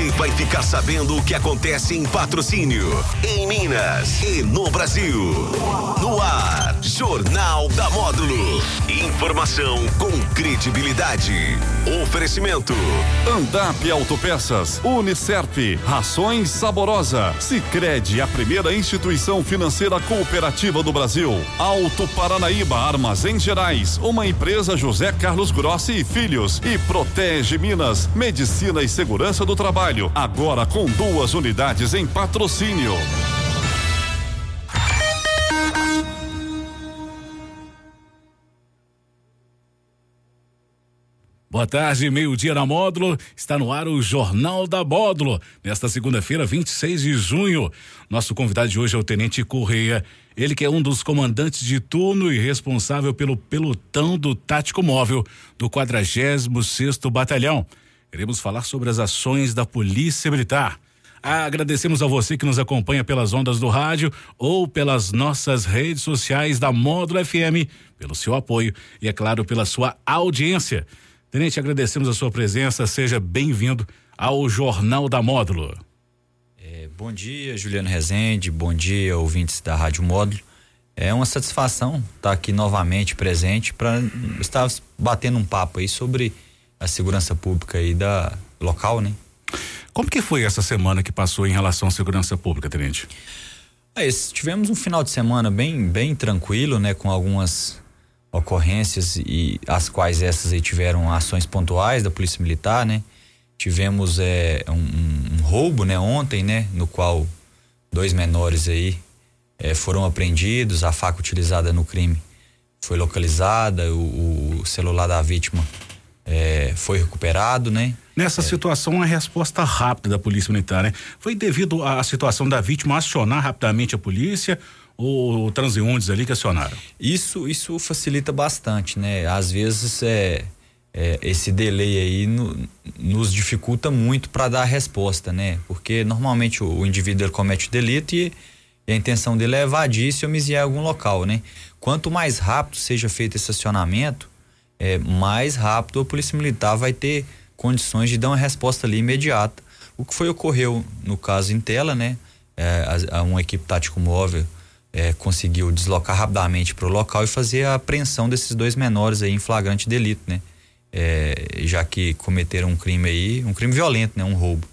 Você vai ficar sabendo o que acontece em patrocínio, em Minas e no Brasil. No ar, Jornal da Módulo. Informação com credibilidade. Oferecimento. Andap Autopeças, Unicerp, Rações Saborosa, Sicredi, a primeira instituição financeira cooperativa do Brasil. Alto Paranaíba Armazém Gerais, uma empresa José Carlos Grossi e Filhos e Protege Minas, Medicina e Segurança do Trabalho, agora com duas unidades em patrocínio. Boa tarde, meio-dia na Módulo. Está no ar o Jornal da Módulo. Nesta segunda-feira, 26 de junho. Nosso convidado de hoje é o Tenente Correia. Ele que é um dos comandantes de turno e responsável pelo pelotão do Tático Móvel do 46º Batalhão. Iremos falar sobre as ações da Polícia Militar. Agradecemos a você que nos acompanha pelas ondas do rádio ou pelas nossas redes sociais da Módulo FM, pelo seu apoio e, é claro, pela sua audiência. Tenente, agradecemos a sua presença. Seja bem-vindo ao Jornal da Módulo. É, bom dia, Juliano Rezende. Bom dia, ouvintes da Rádio Módulo. É uma satisfação estar aqui novamente presente para estar batendo um papo aí sobre a segurança pública aí da local, né? Como que foi essa semana que passou em relação à segurança pública, Tenente? É, tivemos um final de semana bem, bem tranquilo, né? Com algumas ocorrências e as quais essas aí tiveram ações pontuais da Polícia Militar, né? Tivemos é, um, um, roubo, né? Ontem, né? No qual dois menores aí é, foram apreendidos, a faca utilizada no crime foi localizada, o, o celular da vítima é, foi recuperado, né? Nessa é. situação, a resposta rápida da Polícia Militar, né? Foi devido à situação da vítima acionar rapidamente a polícia ou transeuntes ali que acionaram? Isso, isso facilita bastante, né? Às vezes é, é esse delay aí no, nos dificulta muito para dar a resposta, né? Porque normalmente o, o indivíduo comete o delito e, e, a intenção dele é evadir e se homiciar em algum local, né? Quanto mais rápido seja feito esse acionamento, é, mais rápido a polícia militar vai ter condições de dar uma resposta ali imediata. O que foi ocorreu no caso em tela, né? É, a, a uma equipe tático móvel é, conseguiu deslocar rapidamente para o local e fazer a apreensão desses dois menores aí em flagrante delito, né? É, já que cometeram um crime aí, um crime violento, né? Um roubo.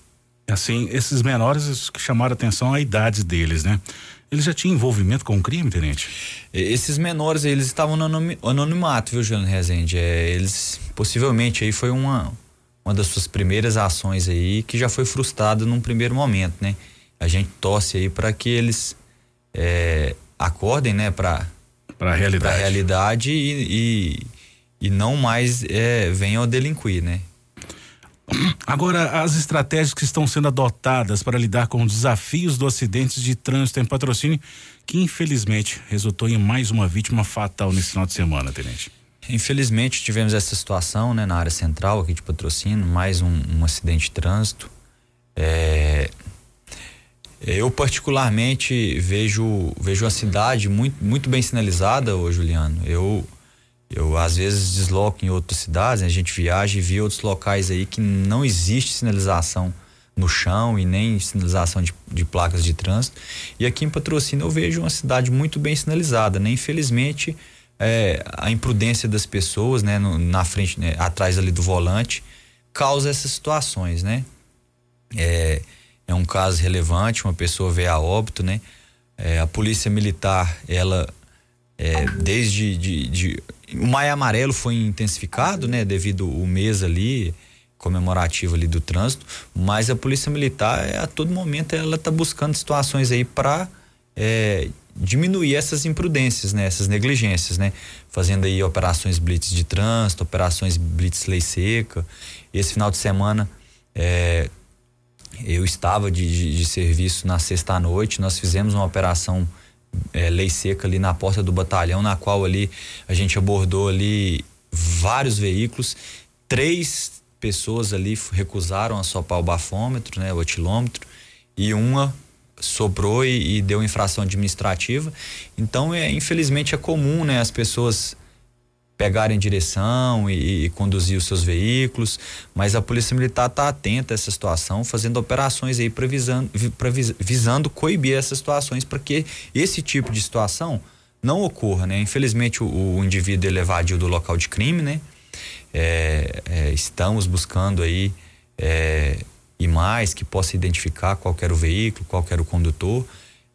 Assim, esses menores que chamaram atenção a idade deles, né? Eles já tinham envolvimento com o crime, tenente? Esses menores, eles estavam no anonimato, viu, Juliano Rezende? É, eles, possivelmente, aí foi uma, uma das suas primeiras ações aí que já foi frustrada num primeiro momento, né? A gente torce aí para que eles é, acordem, né, para para a realidade, pra realidade e, e, e não mais é, venham a delinquir, né? Agora, as estratégias que estão sendo adotadas para lidar com os desafios do acidente de trânsito em patrocínio, que infelizmente resultou em mais uma vítima fatal nesse final de semana, Tenente. Infelizmente tivemos essa situação, né, na área central aqui de patrocínio, mais um, um acidente de trânsito. É, eu particularmente vejo vejo a cidade muito, muito bem sinalizada, ô Juliano. Eu eu às vezes desloco em outras cidades, né? a gente viaja e vê outros locais aí que não existe sinalização no chão e nem sinalização de, de placas de trânsito. E aqui em Patrocínio eu vejo uma cidade muito bem sinalizada, né? Infelizmente, é, a imprudência das pessoas, né, no, na frente, né, atrás ali do volante, causa essas situações, né? É, é um caso relevante, uma pessoa veio a óbito, né? É, a polícia militar, ela é, desde de, de, o Maio Amarelo foi intensificado, né? Devido o mês ali comemorativo ali do trânsito, mas a polícia militar a todo momento ela está buscando situações aí para é, diminuir essas imprudências, né? Essas negligências, né? Fazendo aí operações blitz de trânsito, operações blitz lei seca. Esse final de semana é, eu estava de, de, de serviço na sexta noite, nós fizemos uma operação é, lei seca ali na porta do batalhão, na qual ali a gente abordou ali vários veículos, três pessoas ali recusaram a sopar o bafômetro, né, o etilômetro, e uma sobrou e, e deu infração administrativa. Então, é, infelizmente é comum, né, as pessoas pegarem direção e, e, conduzir os seus veículos, mas a Polícia Militar está atenta a essa situação, fazendo operações aí visando, visando coibir essas situações para que esse tipo de situação não ocorra, né? Infelizmente o, o indivíduo ele evadiu do local de crime, né? É, é, estamos buscando aí é, e mais que possa identificar qual era o veículo, qual era o condutor.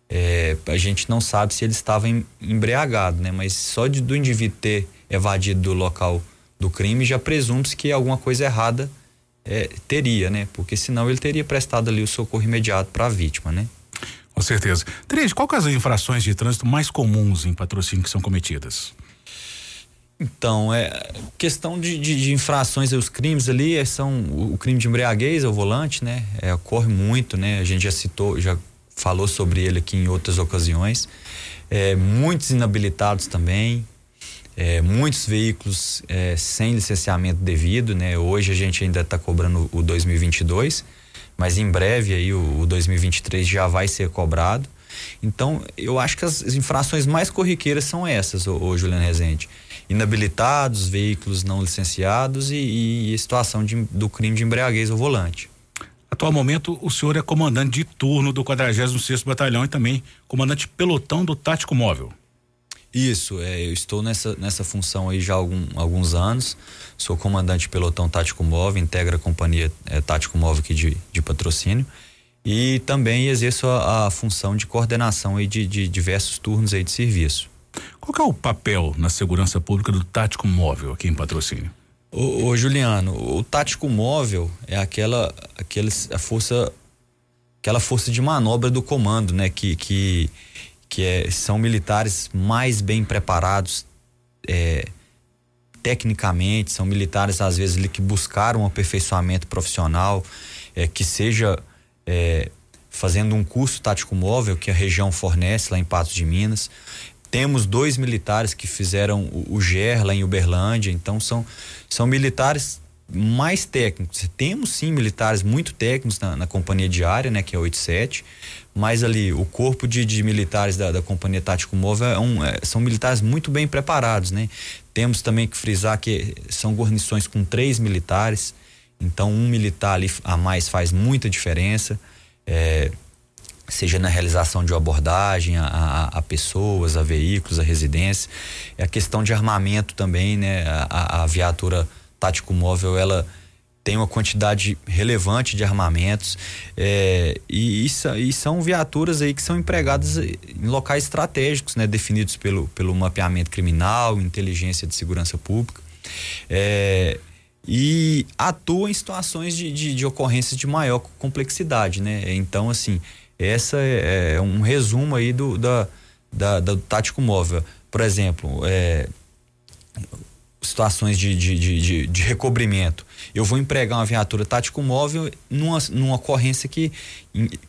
É, a gente não sabe se ele estava embriagado, né? Mas só de, do indivíduo ter evadido do local do crime já presume-se que alguma coisa errada é, teria, né? Porque senão ele teria prestado ali o socorro imediato para a vítima, né? Com certeza. Três, qual que as infrações de trânsito mais comuns em patrocínio que são cometidas? Então, é questão de, de, de infrações, os crimes ali é, são o, o crime de embriaguez ao volante, né? É, ocorre muito, né? A gente já citou, já falou sobre ele aqui em outras ocasiões. É, muitos inabilitados também, é, muitos veículos é, sem licenciamento devido, né? Hoje a gente ainda está cobrando o 2022, mas em breve aí o, o 2023 já vai ser cobrado. Então, eu acho que as infrações mais corriqueiras são essas, ô Juliano Rezende. Inabilitados, veículos não licenciados e, e situação de, do crime de embriaguez ao volante. Atual momento, o senhor é comandante de turno do 46º Batalhão e também comandante pelotão do Tático Móvel. Isso, é, eu estou nessa, nessa função aí já há algum, alguns anos. Sou comandante pelotão tático móvel, integra a companhia é, tático móvel aqui de, de patrocínio. E também exerço a, a função de coordenação aí de, de, diversos turnos aí de serviço. Qual é o papel na segurança pública do tático móvel aqui em patrocínio? Ô, ô Juliano, o tático móvel é aquela, aquela a força, aquela força de manobra do comando, né? Que, que que é, são militares mais bem preparados é, tecnicamente, são militares às vezes que buscaram um aperfeiçoamento profissional, é, que seja é, fazendo um curso tático móvel que a região fornece lá em Patos de Minas. Temos dois militares que fizeram o, o GER lá em Uberlândia, então são, são militares mais técnicos. Temos sim militares muito técnicos na, na companhia diária, né, que é 87, mas ali o corpo de, de militares da, da, companhia tático móvel é um, é, são militares muito bem preparados, né? Temos também que frisar que são guarnições com três militares, então um militar ali a mais faz muita diferença, é, seja na realização de abordagem a, a, a, pessoas, a veículos, a residência, é a questão de armamento também, né? A, a viatura tático móvel ela tem uma quantidade relevante de armamentos é, e, e, são viaturas aí que são empregadas em locais estratégicos, né, definidos pelo, pelo mapeamento criminal, inteligência de segurança pública. É, e atuam em situações de, de, de ocorrências de maior complexidade, né? Então, assim, essa é, é um resumo aí do, da, da, do tático móvel. Por exemplo, é, situações de, de, de, de, recobrimento. Eu vou empregar uma viatura tático móvel numa, numa ocorrência que,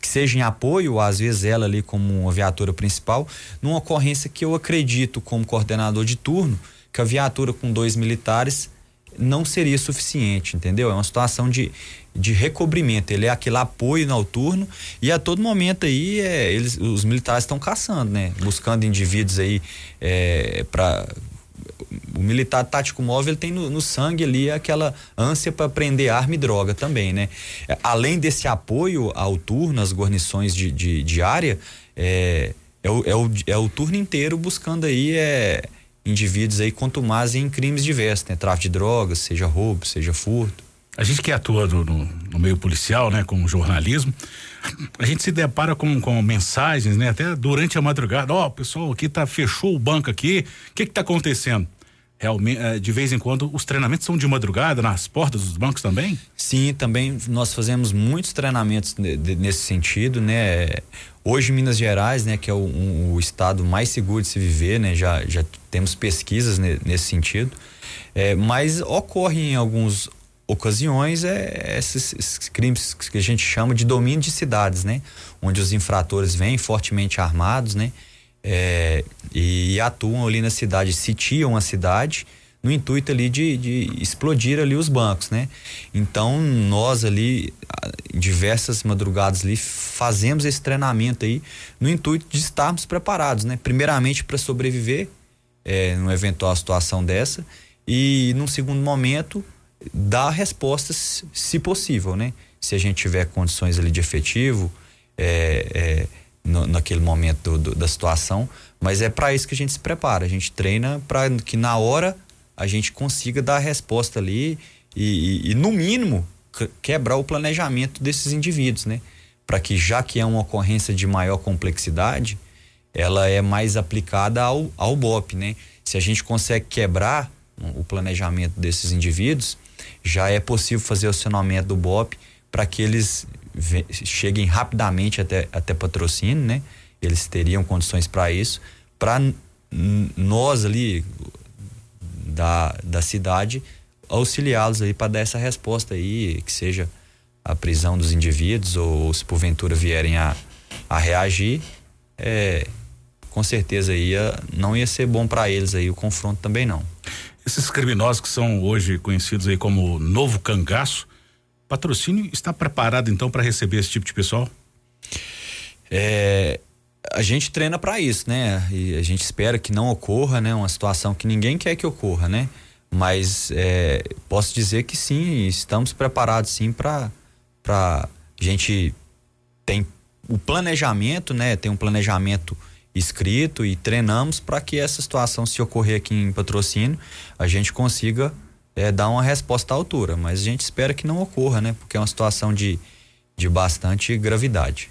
que seja em apoio, às vezes ela ali como uma viatura principal, numa ocorrência que eu acredito como coordenador de turno que a viatura com dois militares não seria suficiente, entendeu? É uma situação de, de recobrimento, ele é aquele apoio no turno e a todo momento aí é, eles, os militares estão caçando, né? Buscando indivíduos aí é, para o militar tático móvel tem no, no, sangue ali aquela ânsia para prender arma e droga também, né? É, além desse apoio ao turno, às guarnições de, de, de área, é, é, o, é, o, é o turno inteiro buscando aí é, indivíduos aí contumazes em crimes diversos, né? Tráfico de drogas, seja roubo, seja furto. A gente que atua no, no meio policial, né, com jornalismo, a gente se depara com, com mensagens, né, até durante a madrugada, ó, oh, pessoal aqui tá fechou o banco aqui, o que que tá acontecendo? Realmente, eh, de vez em quando, os treinamentos são de madrugada nas portas dos bancos também? Sim, também nós fazemos muitos treinamentos nesse sentido, né? Hoje Minas Gerais, né, que é o, um, o estado mais seguro de se viver, né? Já, já temos pesquisas nesse sentido. É, mas ocorre em alguns ocasiões é esses, esses, crimes que a gente chama de domínio de cidades, né? Onde os infratores vêm fortemente armados, né? É, e, atuam ali na cidade, sitiam a cidade no intuito ali de, de, explodir ali os bancos, né? Então nós ali diversas madrugadas ali fazemos esse treinamento aí no intuito de estarmos preparados, né? Primeiramente para sobreviver é, numa eventual situação dessa e num segundo momento dar respostas se possível, né? Se a gente tiver condições ali de efetivo é, é, no, naquele momento do, do, da situação, mas é para isso que a gente se prepara, a gente treina para que na hora a gente consiga dar a resposta ali e, e, e no mínimo quebrar o planejamento desses indivíduos, né? Para que já que é uma ocorrência de maior complexidade, ela é mais aplicada ao, ao BOP, né? Se a gente consegue quebrar o planejamento desses indivíduos, já é possível fazer o acionamento do BOP para que eles cheguem rapidamente até, até patrocínio, né? Eles teriam condições para isso, para nós ali da, da cidade auxiliá-los aí para dar essa resposta aí, que seja a prisão dos indivíduos ou, se porventura vierem a, a reagir, é, com certeza ia, não ia ser bom para eles aí o confronto também não. Esses criminosos que são hoje conhecidos aí como novo cangaço, patrocínio está preparado então para receber esse tipo de pessoal? É, a gente treina para isso, né? E a gente espera que não ocorra, né? Uma situação que ninguém quer que ocorra, né? Mas é, posso dizer que sim, estamos preparados sim para para gente tem o planejamento, né? Tem um planejamento escrito e treinamos para que essa situação, se ocorrer aqui em patrocínio, a gente consiga é, dar uma resposta à altura. Mas a gente espera que não ocorra, né? Porque é uma situação de, de bastante gravidade.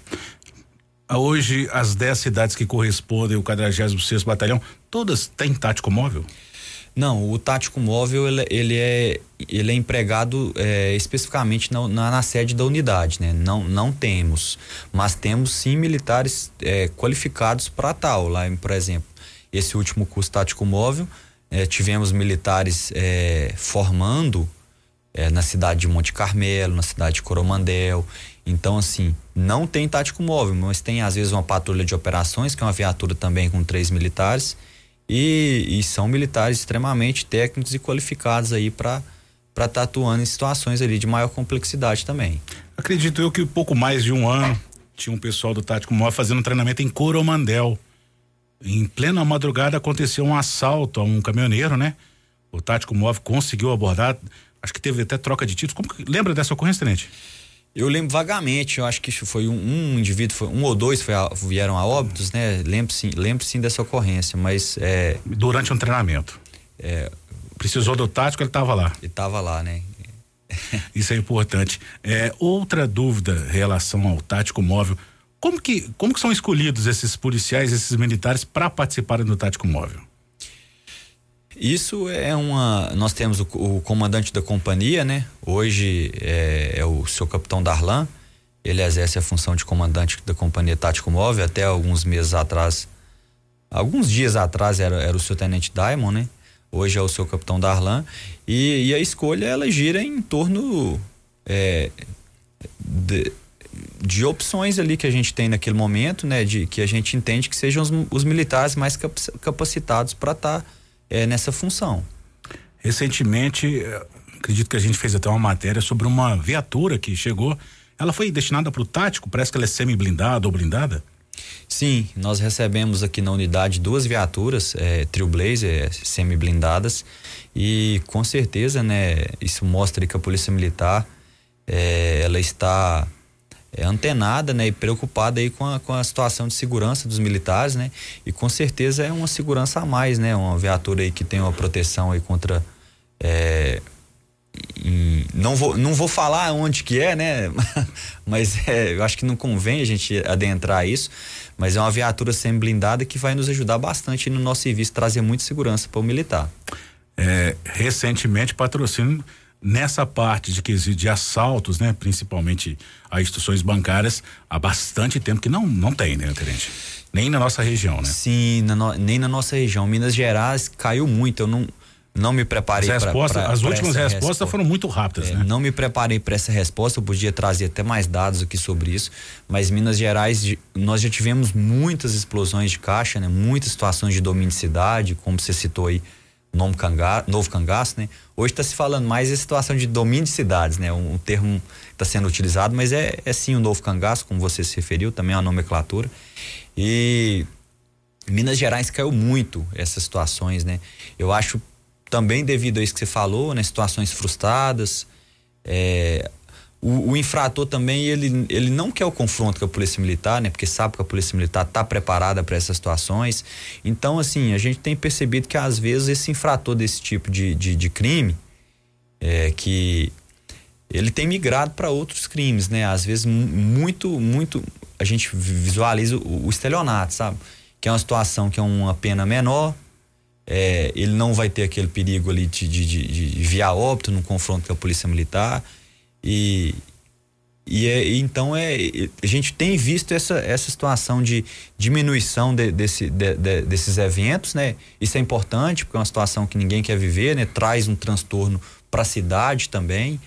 Hoje, as 10 cidades que correspondem ao 46 Batalhão, todas têm tático móvel? Não, o tático móvel ele, ele é, ele é empregado é, especificamente na, na, na, sede da unidade, né? Não, não temos, mas temos sim militares é, qualificados para tal. Lá, por exemplo, esse último curso tático móvel, é, tivemos militares é, formando é, na cidade de Monte Carmelo, na cidade de Coromandel. Então, assim, não tem tático móvel, mas tem às vezes uma patrulha de operações, que é uma viatura também com três militares e, e são militares extremamente técnicos e qualificados aí para para estar tá atuando em situações ali de maior complexidade também. Acredito eu que pouco mais de um ano tinha um pessoal do Tático Móvel fazendo treinamento em Coromandel. Em plena madrugada aconteceu um assalto a um caminhoneiro, né? O Tático Móvel conseguiu abordar, acho que teve até troca de títulos. Como lembra dessa ocorrência, Tenente? Eu lembro vagamente, eu acho que foi um, um indivíduo, foi, um ou dois foi a, vieram a óbitos, né? Lembro sim, lembro sim dessa ocorrência, mas. É, Durante um treinamento. É, Precisou do tático, ele estava lá. Ele estava lá, né? Isso é importante. É, outra dúvida em relação ao tático móvel. Como que, como que são escolhidos esses policiais, esses militares para participarem do tático móvel? Isso é uma. Nós temos o, o comandante da companhia, né? Hoje é, é, o seu capitão Darlan. Ele exerce a função de comandante da companhia Tático Móvel. Até alguns meses atrás, alguns dias atrás era, era o seu tenente Diamond, né? Hoje é o seu capitão Darlan. E, e a escolha ela gira em torno é, de, de, opções ali que a gente tem naquele momento, né? De que a gente entende que sejam os, os militares mais capacitados para estar tá é, nessa função. Recentemente, eh, acredito que a gente fez até uma matéria sobre uma viatura que chegou. Ela foi destinada para o tático? Parece que ela é semi-blindada ou blindada? Sim, nós recebemos aqui na unidade duas viaturas, é, Trailblazer, é, semi-blindadas, e com certeza, né, isso mostra que a Polícia Militar, é, ela está é, antenada, né, e preocupada aí com a, com a situação de segurança dos militares, né, e com certeza é uma segurança a mais, né, uma viatura aí que tem uma proteção aí contra é, em, não vou não vou falar onde que é, né, mas é, eu acho que não convém a gente adentrar isso, mas é uma viatura semi blindada que vai nos ajudar bastante no nosso serviço trazer muita segurança para o militar. É, recentemente patrocínio nessa parte de quesito de assaltos, né, principalmente a instituições bancárias, há bastante tempo que não não tem, né, tenente? Nem na nossa região, né? Sim, na no, nem na nossa região. Minas Gerais caiu muito. Eu não não me preparei para as últimas respostas resposta. foram muito rápidas, é, né? Não me preparei para essa resposta. Eu podia trazer até mais dados aqui sobre isso. Mas Minas Gerais, nós já tivemos muitas explosões de caixa, né? Muitas situações de domínio de cidade, como você citou aí novo, canga, novo cangaço, né? Hoje está se falando mais em situação de domínio de cidades, né? Um, um termo está sendo utilizado, mas é, é sim o novo cangaço, como você se referiu, também é uma nomenclatura. E Minas Gerais caiu muito essas situações, né? Eu acho também devido a isso que você falou, né? Situações frustradas. É, o, o, infrator também, ele, ele não quer o confronto com a polícia militar, né? Porque sabe que a polícia militar está preparada para essas situações. Então, assim, a gente tem percebido que às vezes esse infrator desse tipo de, de, de crime, é, que ele tem migrado para outros crimes, né? Às vezes muito, muito, a gente visualiza o, o estelionato, sabe? Que é uma situação que é uma pena menor, é, ele não vai ter aquele perigo ali de, de, de, de via óbito no confronto com a polícia militar e, e é, então é, a gente tem visto essa, essa situação de diminuição de, desse, de, de, desses eventos, né? Isso é importante porque é uma situação que ninguém quer viver, né? Traz um transtorno para a cidade também.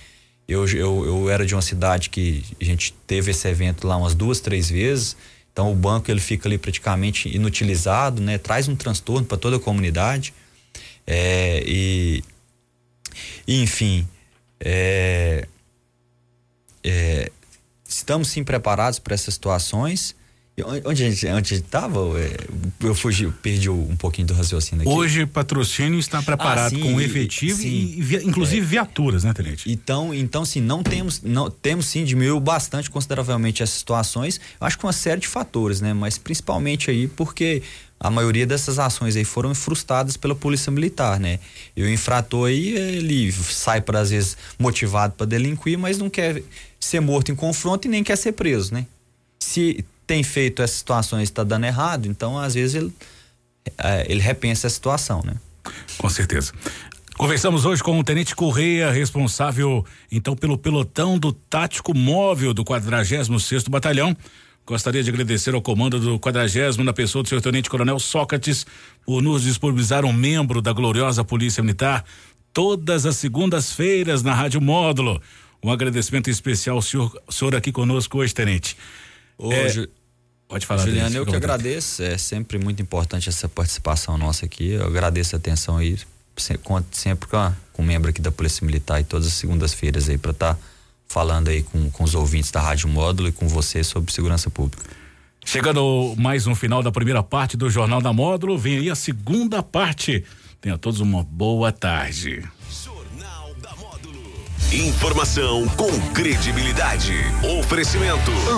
Eu, eu, eu era de uma cidade que a gente teve esse evento lá umas duas, três vezes. Então o banco ele fica ali praticamente inutilizado, né? Traz um transtorno para toda a comunidade. É, e, e, enfim, é, é, estamos sim preparados para essas situações Onde a gente onde estava? É, eu fugi, eu perdi um pouquinho do raciocínio aqui. Hoje, patrocínio está preparado ah, sim, com efetivo sim, e, inclusive é, viaturas, né, Tenente? Então, então, sim, não temos, não temos sim diminuiu bastante consideravelmente essas situações. Eu acho que uma série de fatores, né? Mas principalmente aí porque a maioria dessas ações aí foram frustradas pela polícia militar, né? E o infrator aí, ele sai para às vezes motivado para delinquir, mas não quer ser morto em confronto e nem quer ser preso, né? Se tem feito essas situações está dando errado, então às vezes ele, é, ele repensa a situação, né? Com certeza. Conversamos hoje com o Tenente Correia, responsável então pelo pelotão do tático móvel do 46 Batalhão. Gostaria de agradecer ao comando do 40 na pessoa do Sr. Tenente Coronel Sócrates por nos disponibilizar um membro da gloriosa Polícia Militar todas as segundas-feiras na Rádio Módulo. Um agradecimento especial ao senhor, senhor aqui conosco hoje, Tenente. Hoje, é, Pode falar, Juliano, eu que agradeço. É sempre muito importante essa participação nossa aqui. Eu agradeço a atenção aí. Conto sempre com, com um membro aqui da Polícia Militar e todas as segundas-feiras aí para estar tá falando aí com, com os ouvintes da Rádio Módulo e com você sobre segurança pública. Chegando mais um final da primeira parte do Jornal da Módulo, vem aí a segunda parte. Tenha todos uma boa tarde. Informação com credibilidade. Oferecimento.